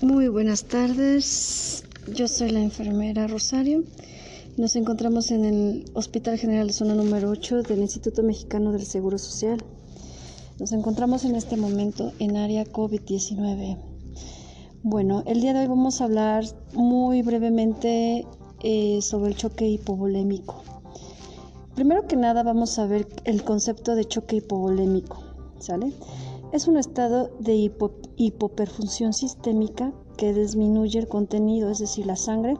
Muy buenas tardes, yo soy la enfermera Rosario. Nos encontramos en el Hospital General Zona número 8 del Instituto Mexicano del Seguro Social. Nos encontramos en este momento en área COVID-19. Bueno, el día de hoy vamos a hablar muy brevemente eh, sobre el choque hipovolémico. Primero que nada vamos a ver el concepto de choque hipovolémico, ¿sale? Es un estado de hipoperfunción sistémica que disminuye el contenido, es decir, la sangre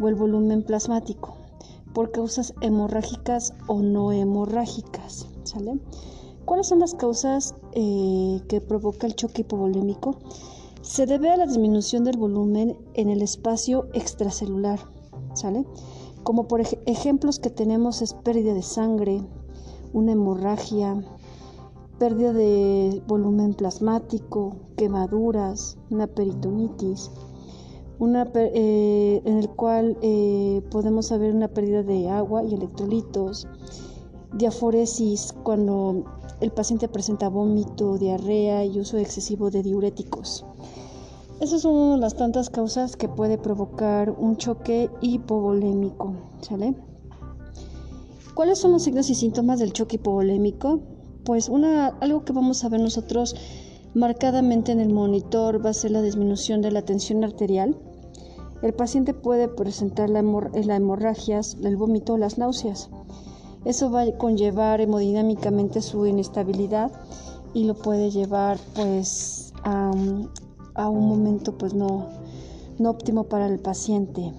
o el volumen plasmático, por causas hemorrágicas o no hemorrágicas. ¿sale? ¿Cuáles son las causas eh, que provoca el choque hipovolémico? Se debe a la disminución del volumen en el espacio extracelular, ¿sale? Como por ejemplos que tenemos es pérdida de sangre, una hemorragia, pérdida de volumen plasmático, quemaduras, una peritonitis, una, eh, en el cual eh, podemos haber una pérdida de agua y electrolitos, diaforesis cuando el paciente presenta vómito, diarrea y uso excesivo de diuréticos. Esas son las tantas causas que puede provocar un choque hipovolémico. ¿Cuáles son los signos y síntomas del choque hipovolémico? Pues una, algo que vamos a ver nosotros marcadamente en el monitor va a ser la disminución de la tensión arterial. El paciente puede presentar la, hemorragias, el vómito las náuseas. Eso va a conllevar hemodinámicamente su inestabilidad y lo puede llevar pues a, un momento pues no, no óptimo para el paciente.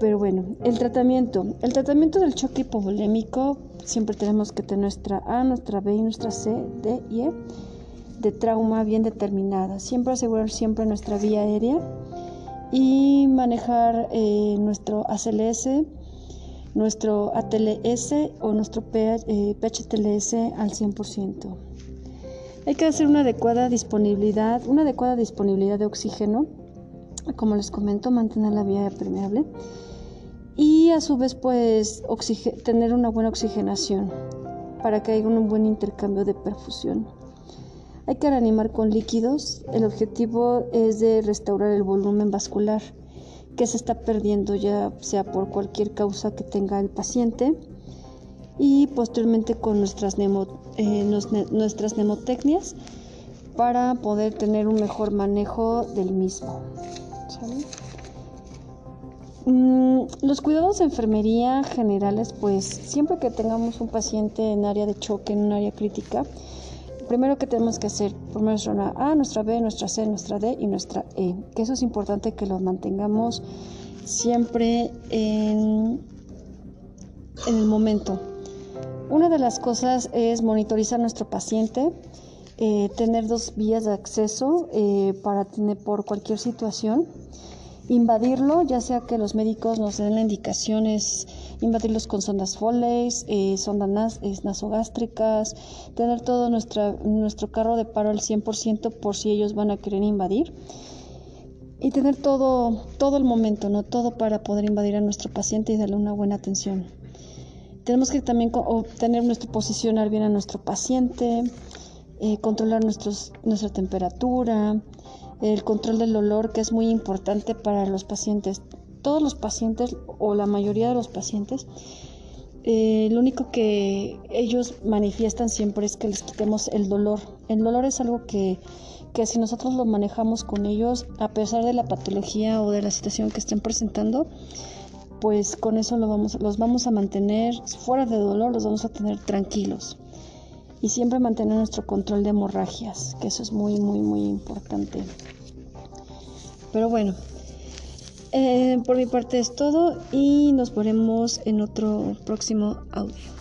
Pero bueno, el tratamiento. El tratamiento del choque hipovolémico siempre tenemos que tener nuestra A, nuestra B y nuestra C, D y E de trauma bien determinada. Siempre asegurar siempre nuestra vía aérea y manejar eh, nuestro ACLS, nuestro ATLS o nuestro PHTLS eh, al 100%. Hay que hacer una adecuada disponibilidad, una adecuada disponibilidad de oxígeno, como les comento, mantener la vía permeable y a su vez pues tener una buena oxigenación para que haya un buen intercambio de perfusión. Hay que reanimar con líquidos. El objetivo es de restaurar el volumen vascular que se está perdiendo ya sea por cualquier causa que tenga el paciente y posteriormente con nuestras, eh, nuestras mnemotecnias para poder tener un mejor manejo del mismo. Mm, los cuidados de enfermería generales, pues siempre que tengamos un paciente en área de choque, en un área crítica, primero que tenemos que hacer, primero nuestra A, nuestra B, nuestra C, nuestra D y nuestra E, que eso es importante que lo mantengamos siempre en, el momento. Una de las cosas es monitorizar a nuestro paciente, eh, tener dos vías de acceso eh, para tener por cualquier situación invadirlo, ya sea que los médicos nos den la indicación es invadirlos con sondas Foley, eh, sondas nasogástricas, tener todo nuestra, nuestro carro de paro al 100% por si ellos van a querer invadir y tener todo, todo el momento, ¿no? Todo para poder invadir a nuestro paciente y darle una buena atención. Tenemos que también obtener nuestro posicionar bien a nuestro paciente, eh, controlar nuestros, nuestra temperatura, el control del olor que es muy importante para los pacientes. Todos los pacientes o la mayoría de los pacientes, eh, lo único que ellos manifiestan siempre es que les quitemos el dolor. El dolor es algo que, que si nosotros lo manejamos con ellos, a pesar de la patología o de la situación que estén presentando, pues con eso lo vamos, los vamos a mantener fuera de dolor, los vamos a tener tranquilos y siempre mantener nuestro control de hemorragias, que eso es muy, muy, muy importante. Pero bueno, eh, por mi parte es todo y nos veremos en otro próximo audio.